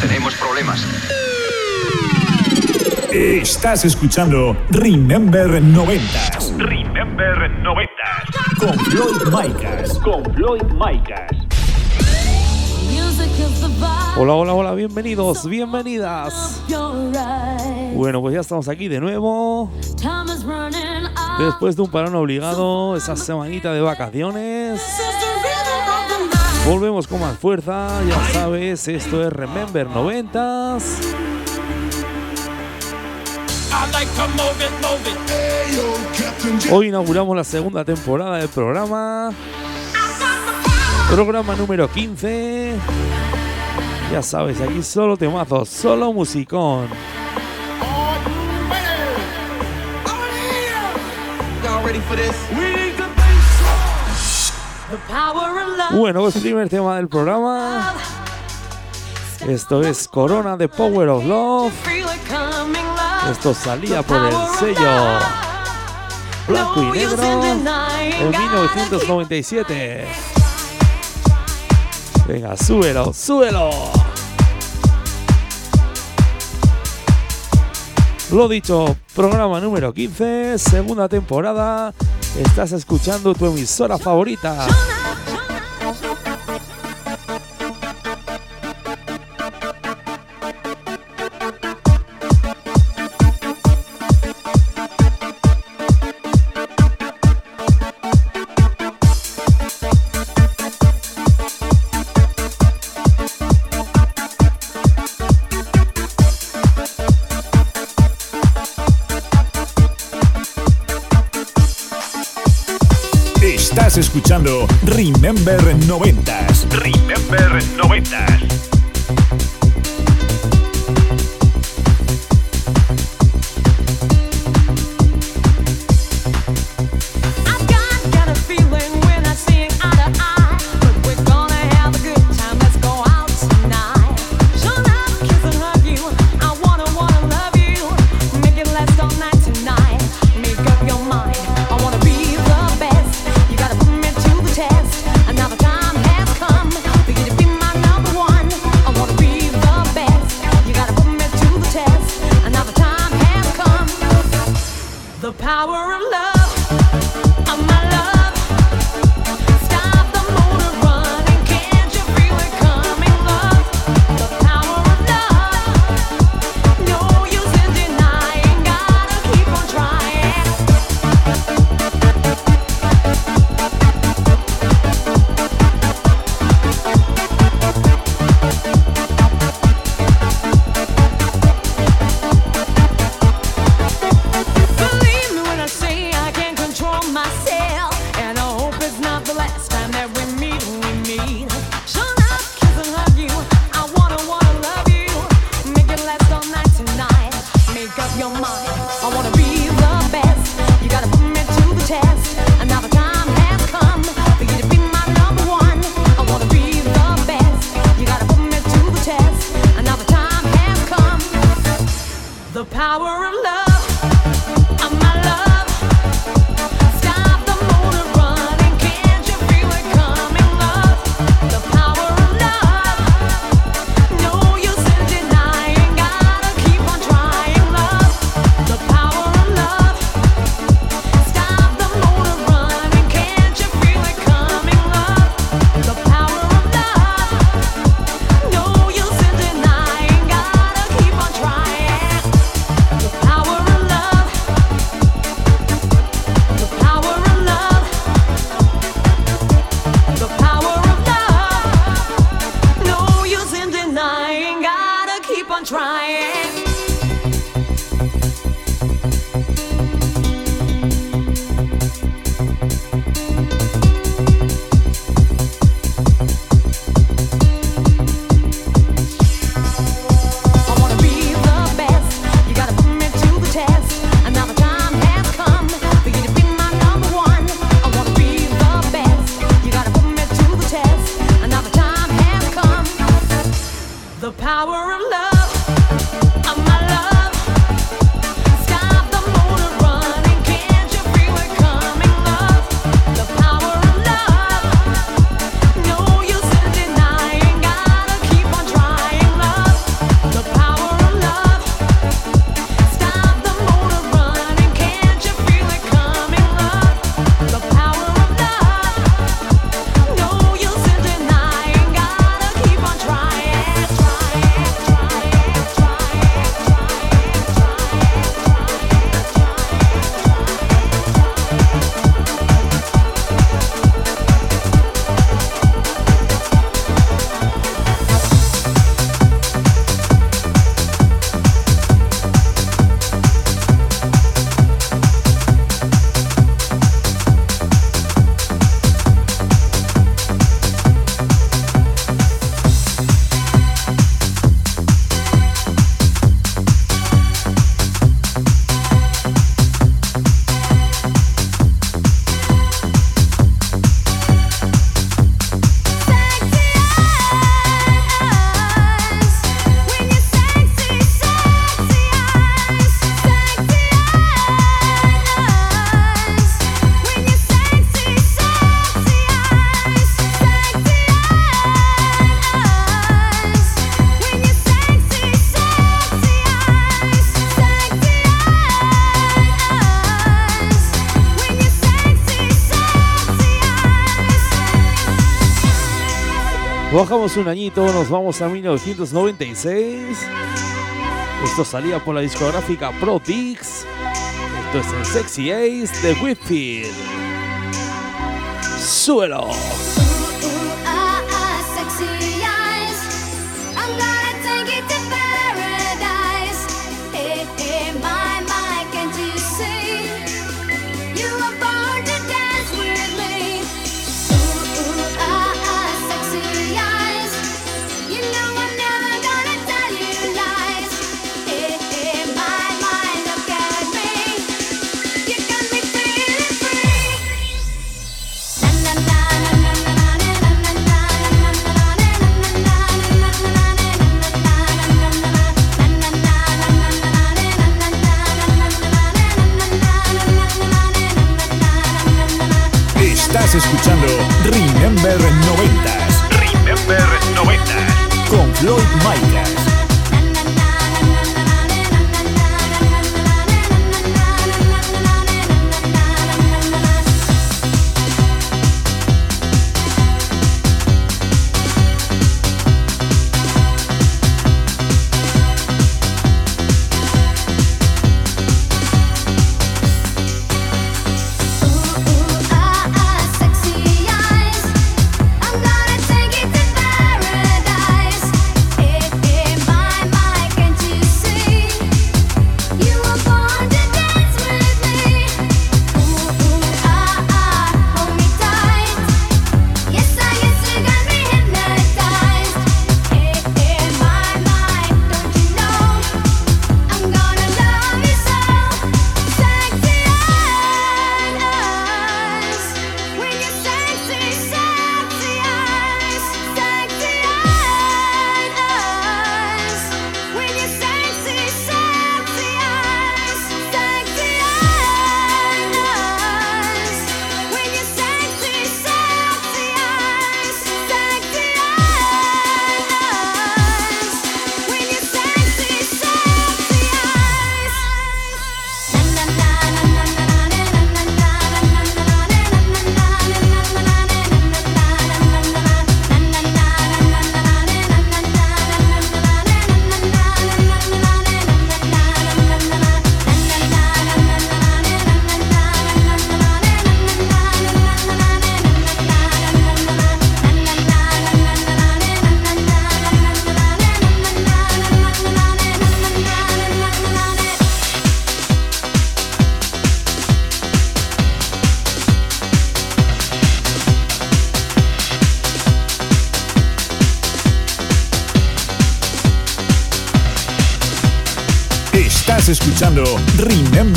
Tenemos problemas. Estás escuchando Remember 90 Remember 90. con Floyd Micas. Con Floyd Micas. Hola, hola, hola, bienvenidos, bienvenidas. Bueno, pues ya estamos aquí de nuevo. Después de un parón obligado, esa semanita de vacaciones. Volvemos con más fuerza, ya sabes, esto es Remember 90s. Hoy inauguramos la segunda temporada del programa. Programa número 15. Ya sabes, aquí solo temazos, solo musicón. Bueno, pues primer tema del programa. Esto es Corona de Power of Love. Esto salía por el sello blanco y negro en 1997. Venga, súbelo, súbelo. Lo dicho, programa número 15, segunda temporada. Estás escuchando tu emisora favorita. Escuchando Remember 90s. Remember 90. Un añito, nos vamos a 1996. Esto salía por la discográfica Pro Dix. Esto es el Sexy Ace de Whitfield. Suelo.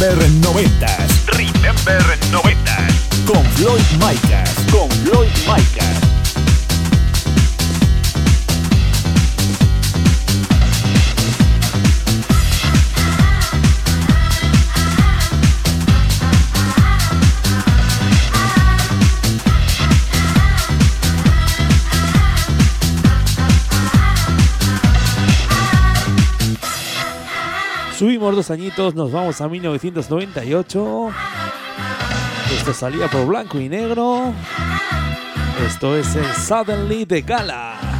Denver 90. añitos nos vamos a 1998. Esto salía por blanco y negro. Esto es el Suddenly de Gala.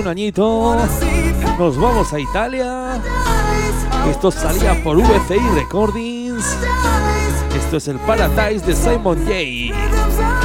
un añito. Nos vamos a Italia. Esto salía por VCI Recordings. Esto es el Paradise de Simon J.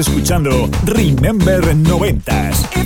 escuchando Remember 90s.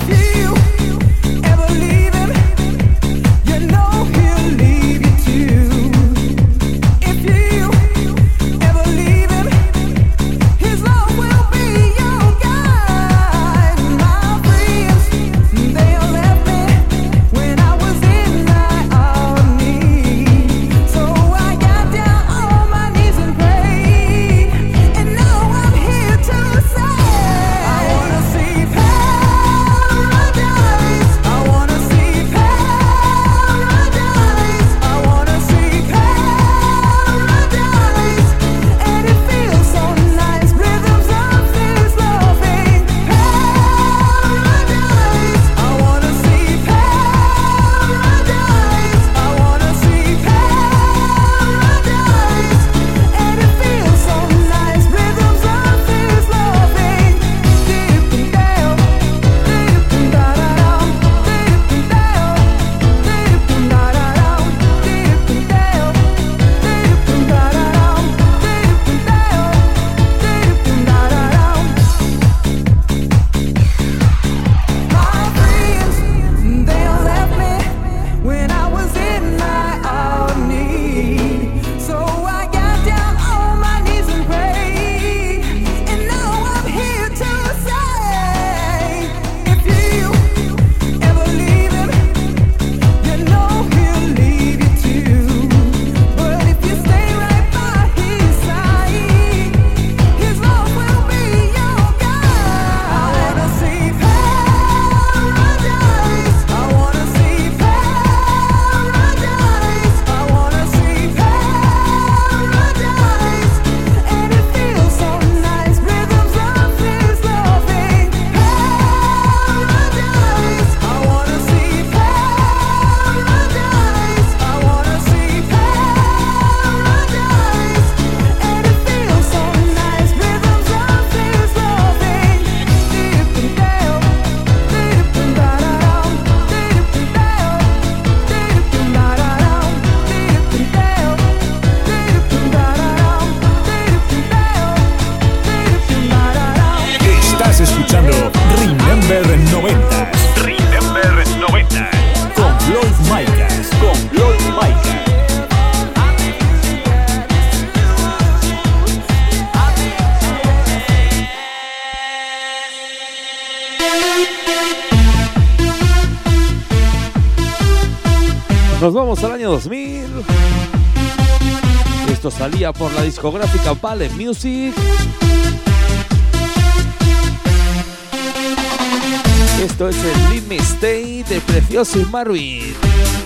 discográfica Ballet Music. Esto es el Limit Stay de Precioso y Marvin.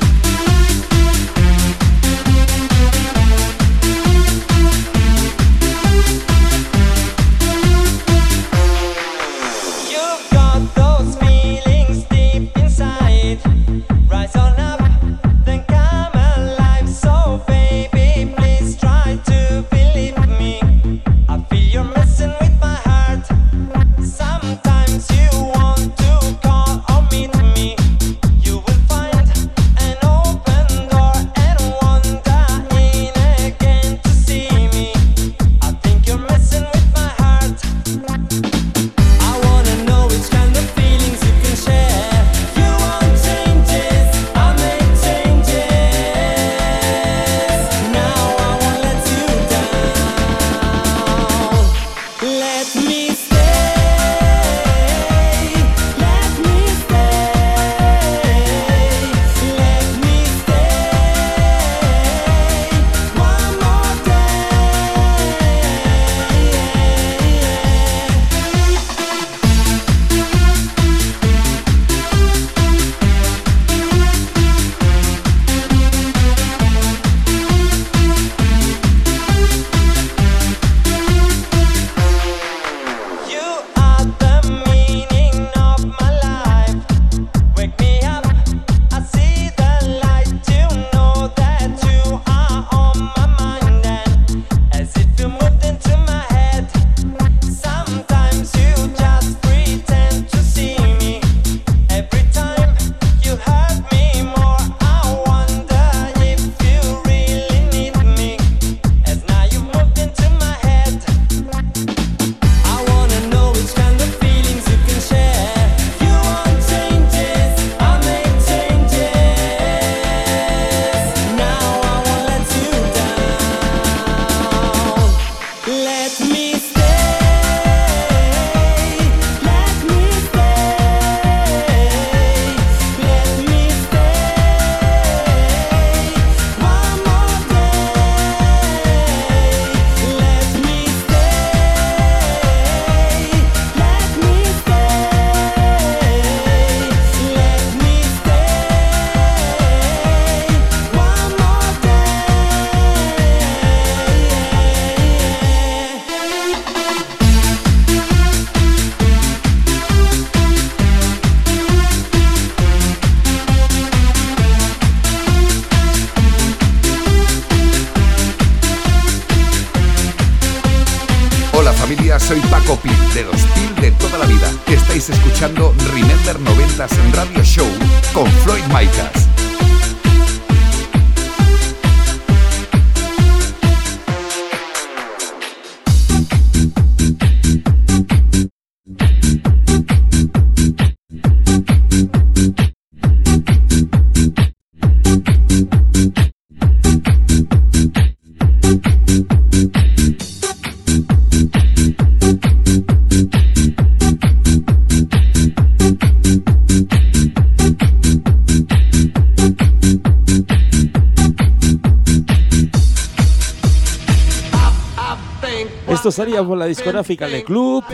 por la discográfica Le Club.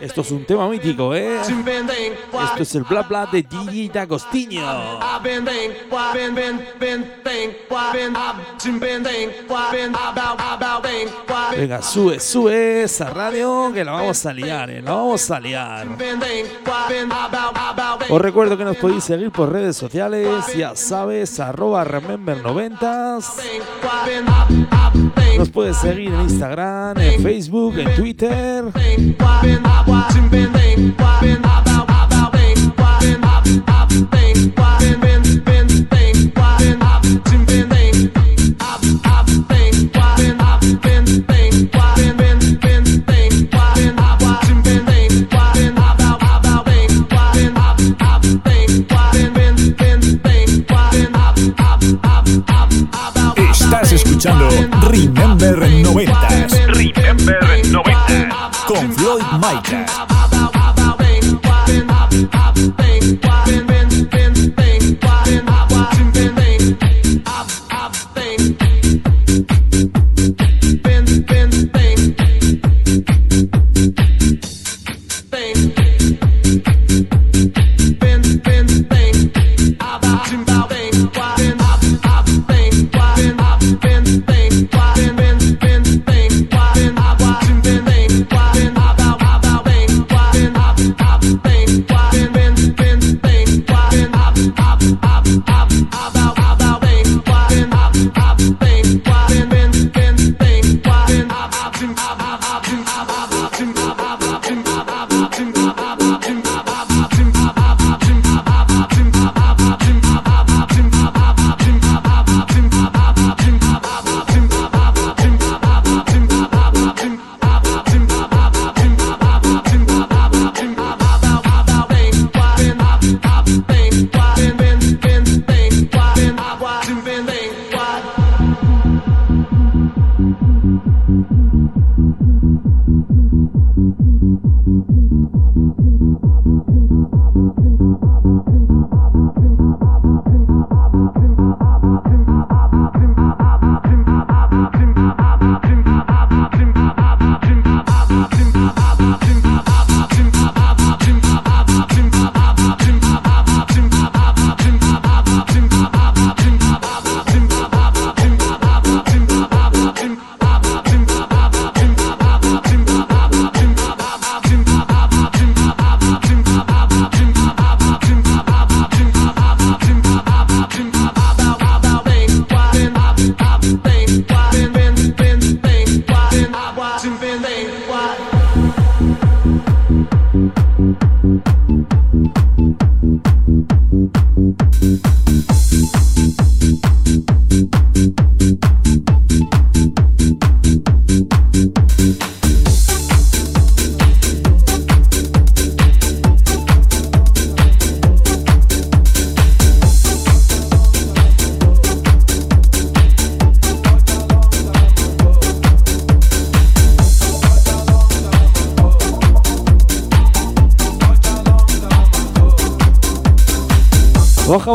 Esto es un tema mítico, ¿eh? Esto es el bla bla de Gigi D'Agostino. Venga, sube, sube esa radio que la vamos a liar, ¿eh? La vamos a liar. Os recuerdo que nos podéis seguir por redes sociales, ya sabes, arroba remember90s. Nos puedes seguir en Instagram, en Facebook, en Twitter. Mike.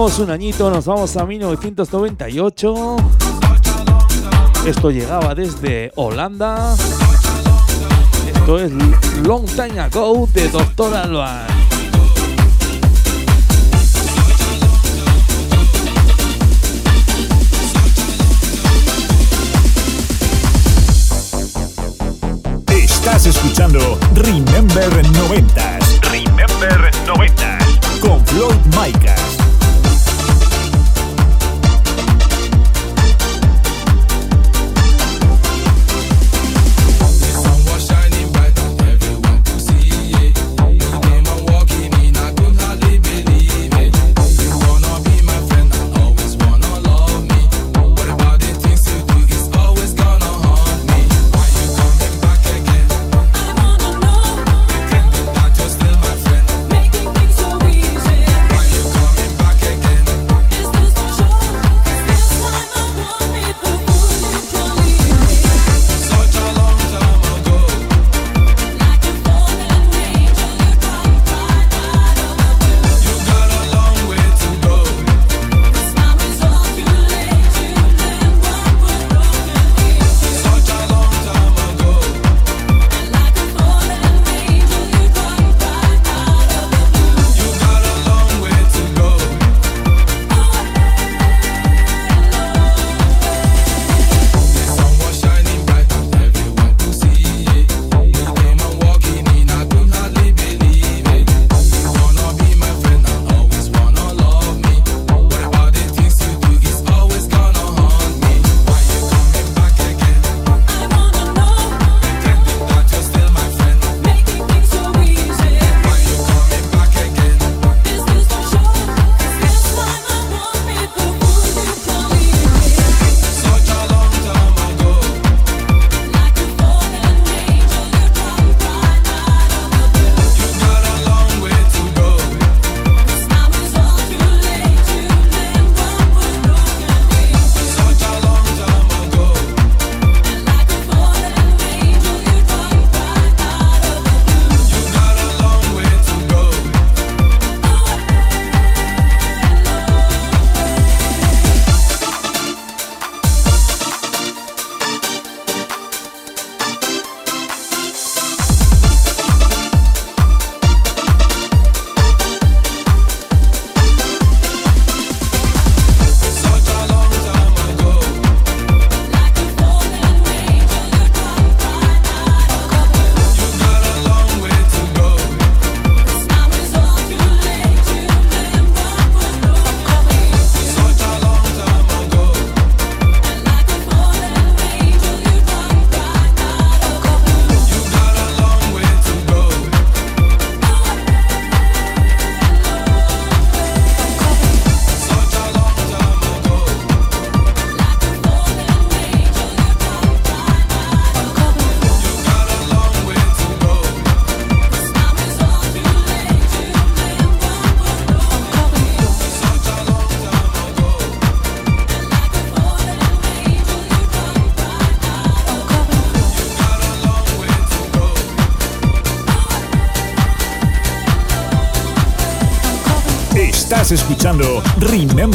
Un añito, nos vamos a 1998. Esto llegaba desde Holanda. Esto es Long Time Ago de Doctor Alban. Estás escuchando Remember 90s Remember 90s. con Floyd Micas.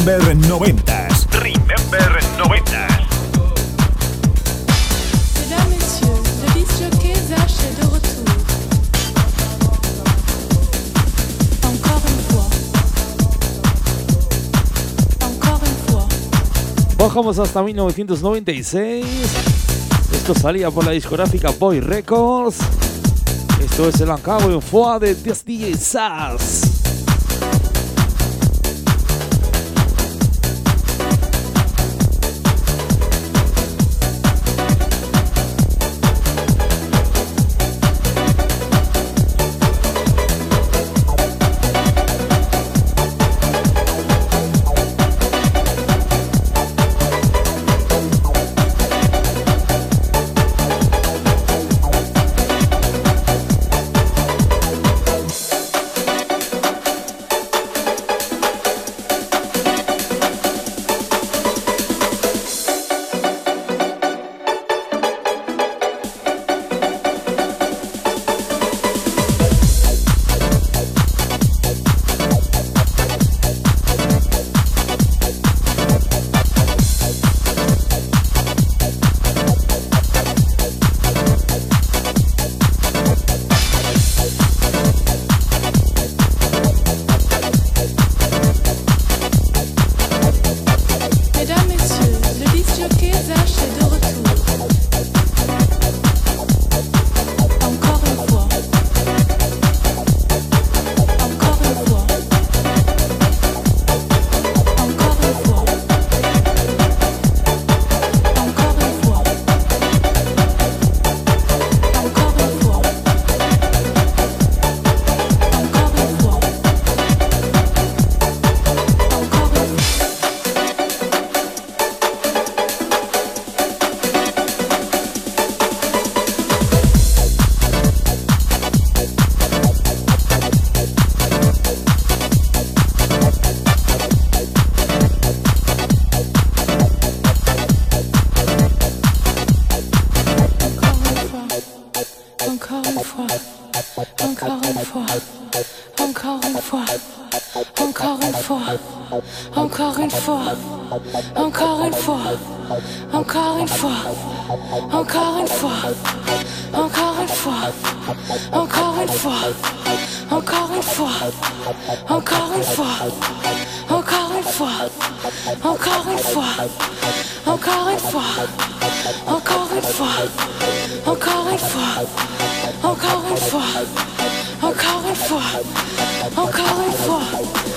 Remember 90s. Remember 90s. Mesdames, Messieurs, le disjockey Zach est de retour. Encore une fois. Encore une fois. Bajamos hasta 1996. Esto salía por la discográfica Boy Records. Esto es el Ancabo en Foa de DJ Sass. Fois, encore une fois, encore une fois, encore une fois, encore une fois, encore une fois, encore une fois, encore une fois,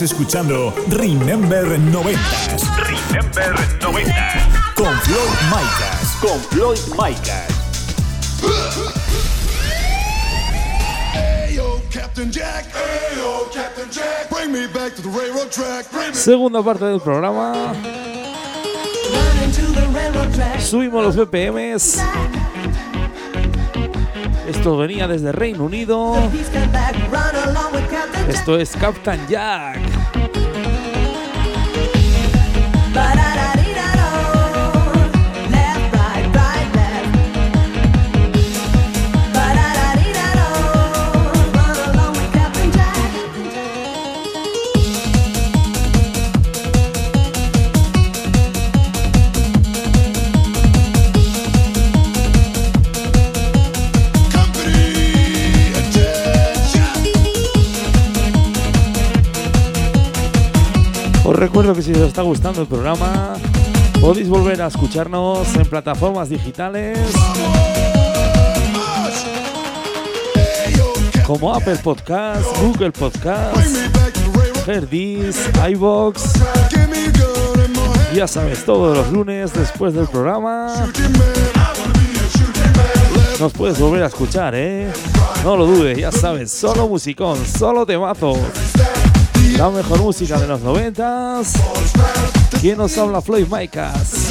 Estás escuchando Remember 90s Remember 90s. con Floyd Micas. Con Floyd Micas. Segunda parte del programa. Subimos los BPMs. Esto venía desde Reino Unido. Esto es Captain Jack. recuerdo que si os está gustando el programa, podéis volver a escucharnos en plataformas digitales como Apple Podcast, Google Podcast, Herdis, iBox. Ya sabes, todos los lunes después del programa nos puedes volver a escuchar, ¿eh? No lo dudes, ya sabes, solo musicón, solo temazos. La mejor música de los noventas. ¿Quién nos habla? Floyd Micas.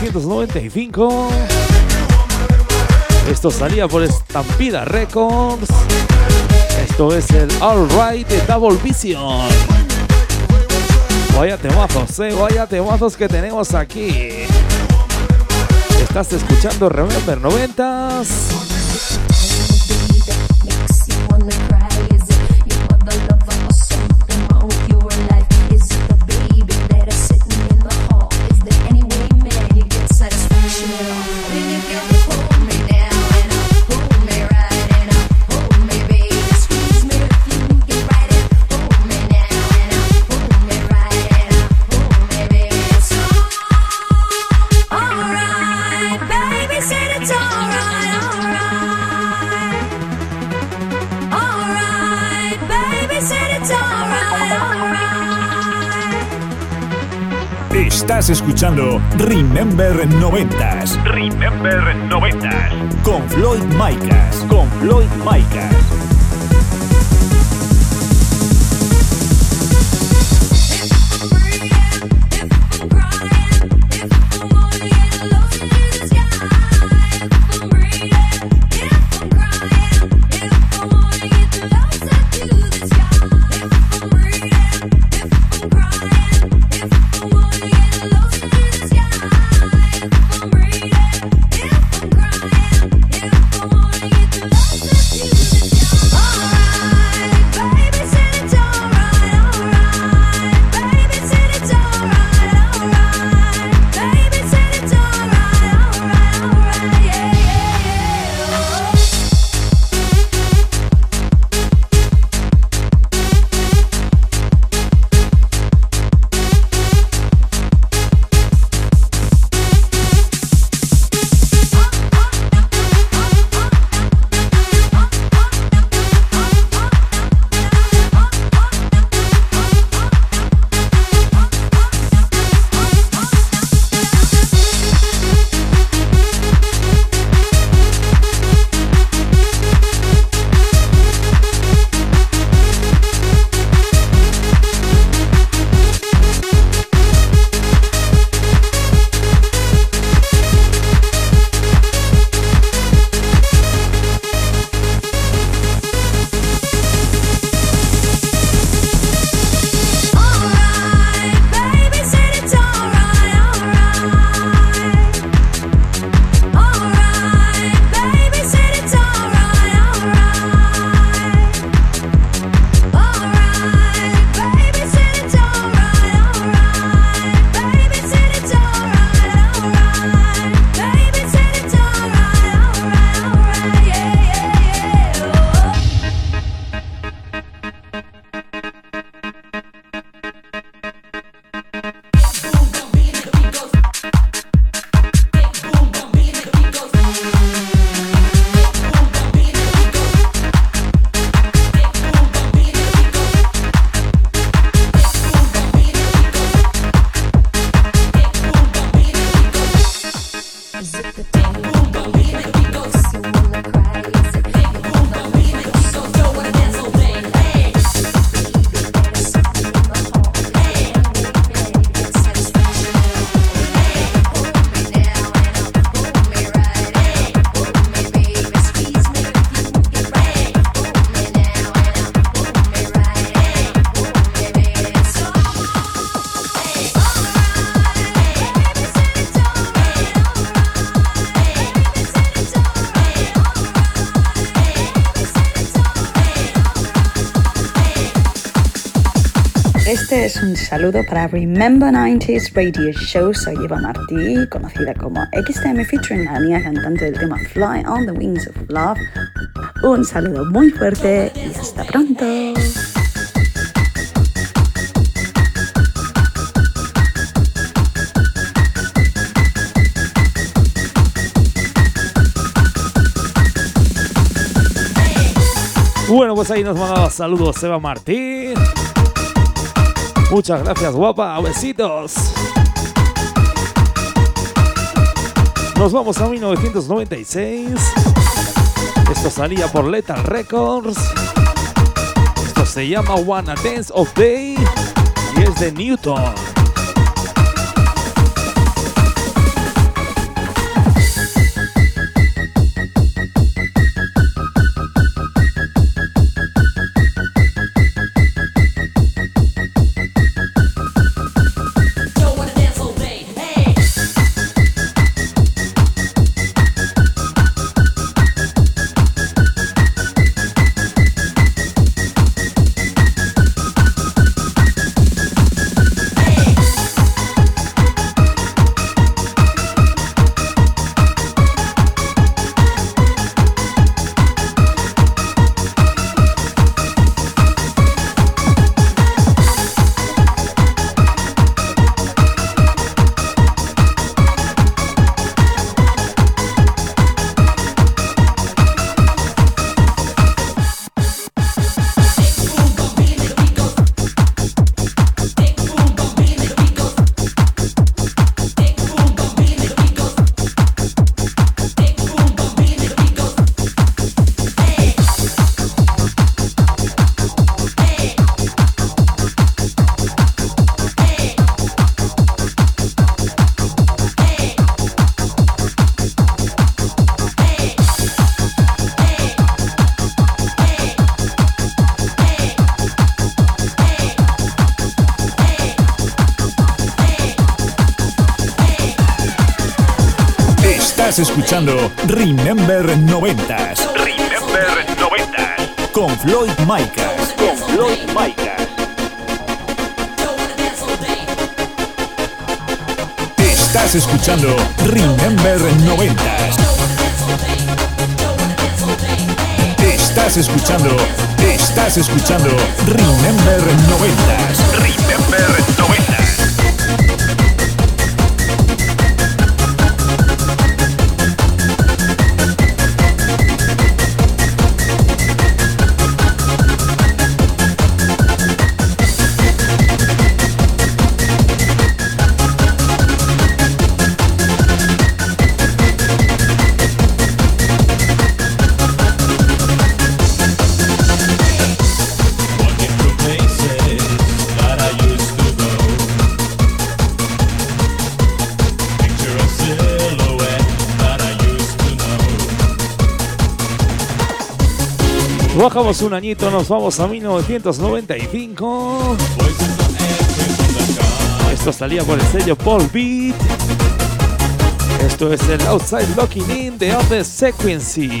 1995. Esto salía por Estampida Records. Esto es el All Right de Double Vision. Vaya temazos, eh, vaya temazos que tenemos aquí. Estás escuchando Remember 90. Remember 90 Remember 90 Con Floyd Micas. Con Floyd Micas. Este es un saludo para Remember 90s Radio Show. Soy Eva Martí, conocida como XTM featuring la niña cantante del tema Fly on the Wings of Love. Un saludo muy fuerte y hasta pronto. Bueno, pues ahí nos mandaba saludos Seba Martín. Muchas gracias, guapa. Besitos. Nos vamos a 1996. Esto salía por Lethal Records. Esto se llama Wanna Dance of Day y es de Newton. Estás escuchando Remember 90s Remember 90s. con Floyd Micas. Con Floyd Micas. Estás escuchando Remember 90s. Estás escuchando, estás escuchando Remember 90s. Remember 90s. Bajamos un añito, nos vamos a 1995. Esto salía por el sello Paul Beat. Esto es el Outside Locking In de Other Sequency.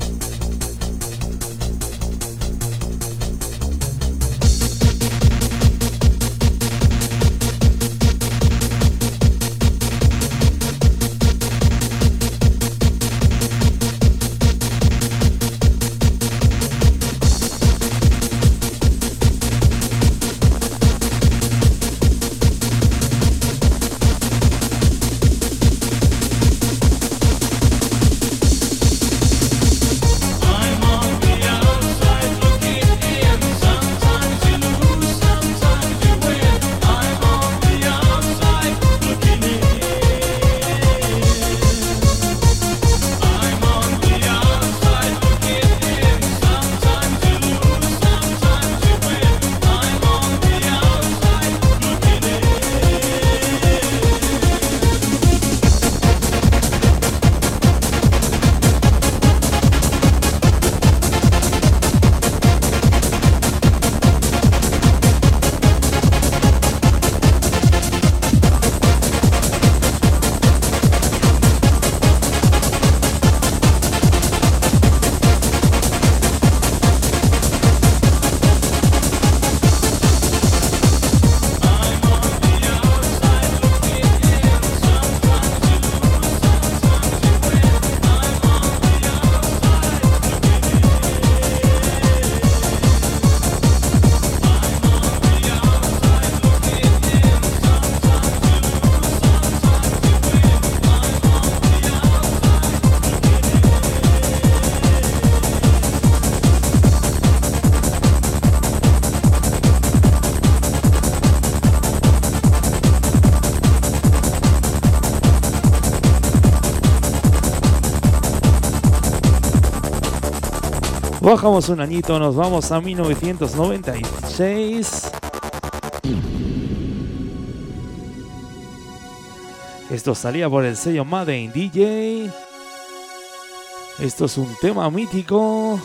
Bajamos un añito, nos vamos a 1996. Esto salía por el sello Made in DJ. Esto es un tema mítico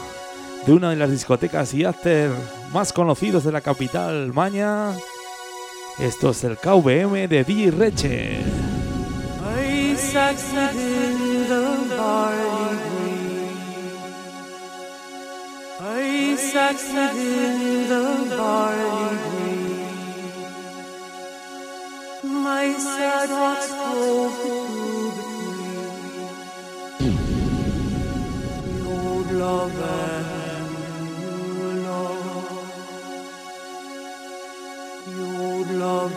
de una de las discotecas y after más conocidos de la capital Maña. Esto es el KVM de DJ Reche. Succeeded in the barley green. My sad heart's clove to between the old love and new love. The old love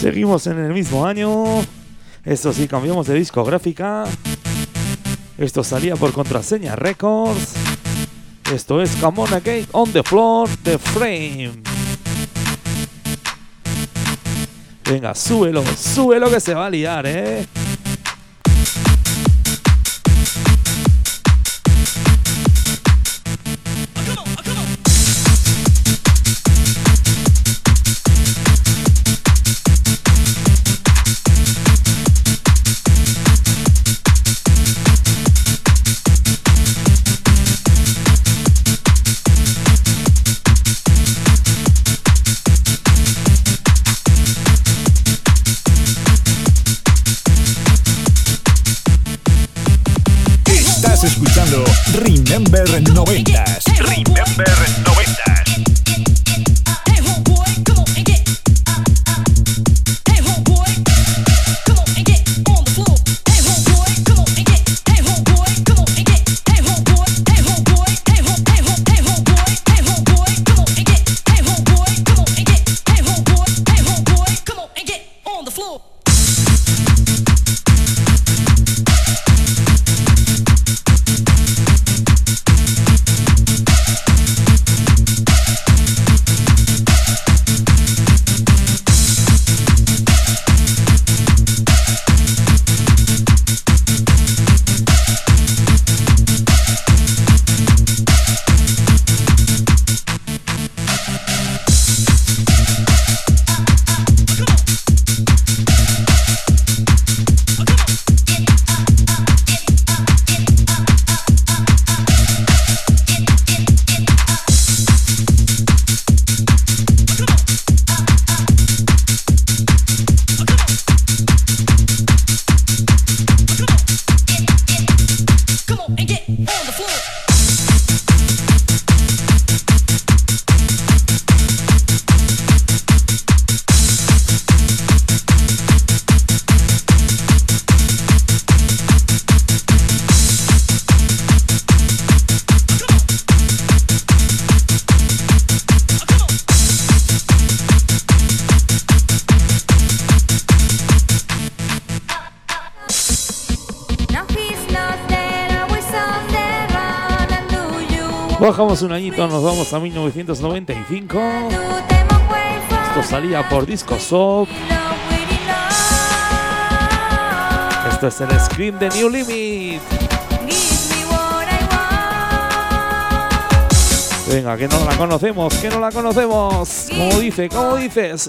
Seguimos en el mismo año. Esto sí, cambiamos de discográfica. Esto salía por contraseña Records. Esto es Come On Again on the Floor, The Frame. Venga, súbelo, súbelo que se va a liar, ¿eh? Bajamos un añito, nos vamos a 1995. Esto salía por Disco Soap. Esto es el Scream de New Limit. Venga, que no la conocemos, que no la conocemos. Como dice, como dices.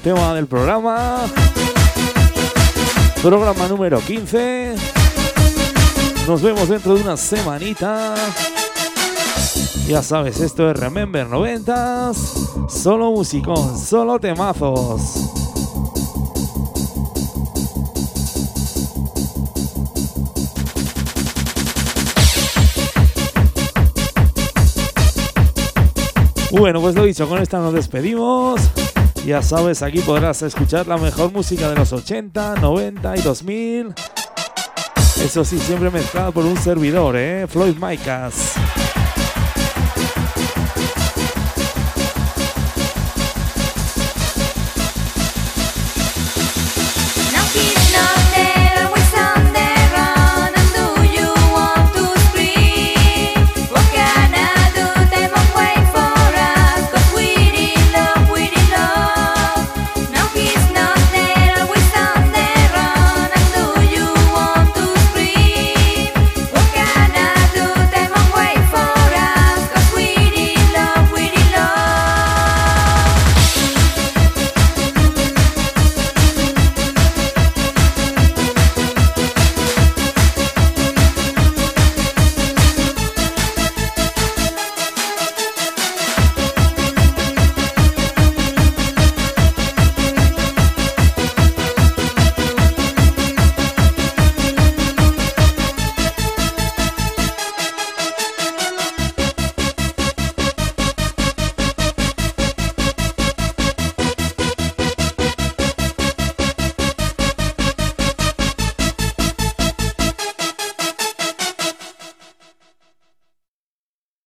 Tema del programa. Programa número 15. Nos vemos dentro de una semanita. Ya sabes, esto es Remember 90s. Solo musicón, solo temazos. Bueno, pues lo dicho, con esta nos despedimos. Ya sabes, aquí podrás escuchar la mejor música de los 80, 90 y 2000. Eso sí, siempre mezclada por un servidor, ¿eh? Floyd Micas.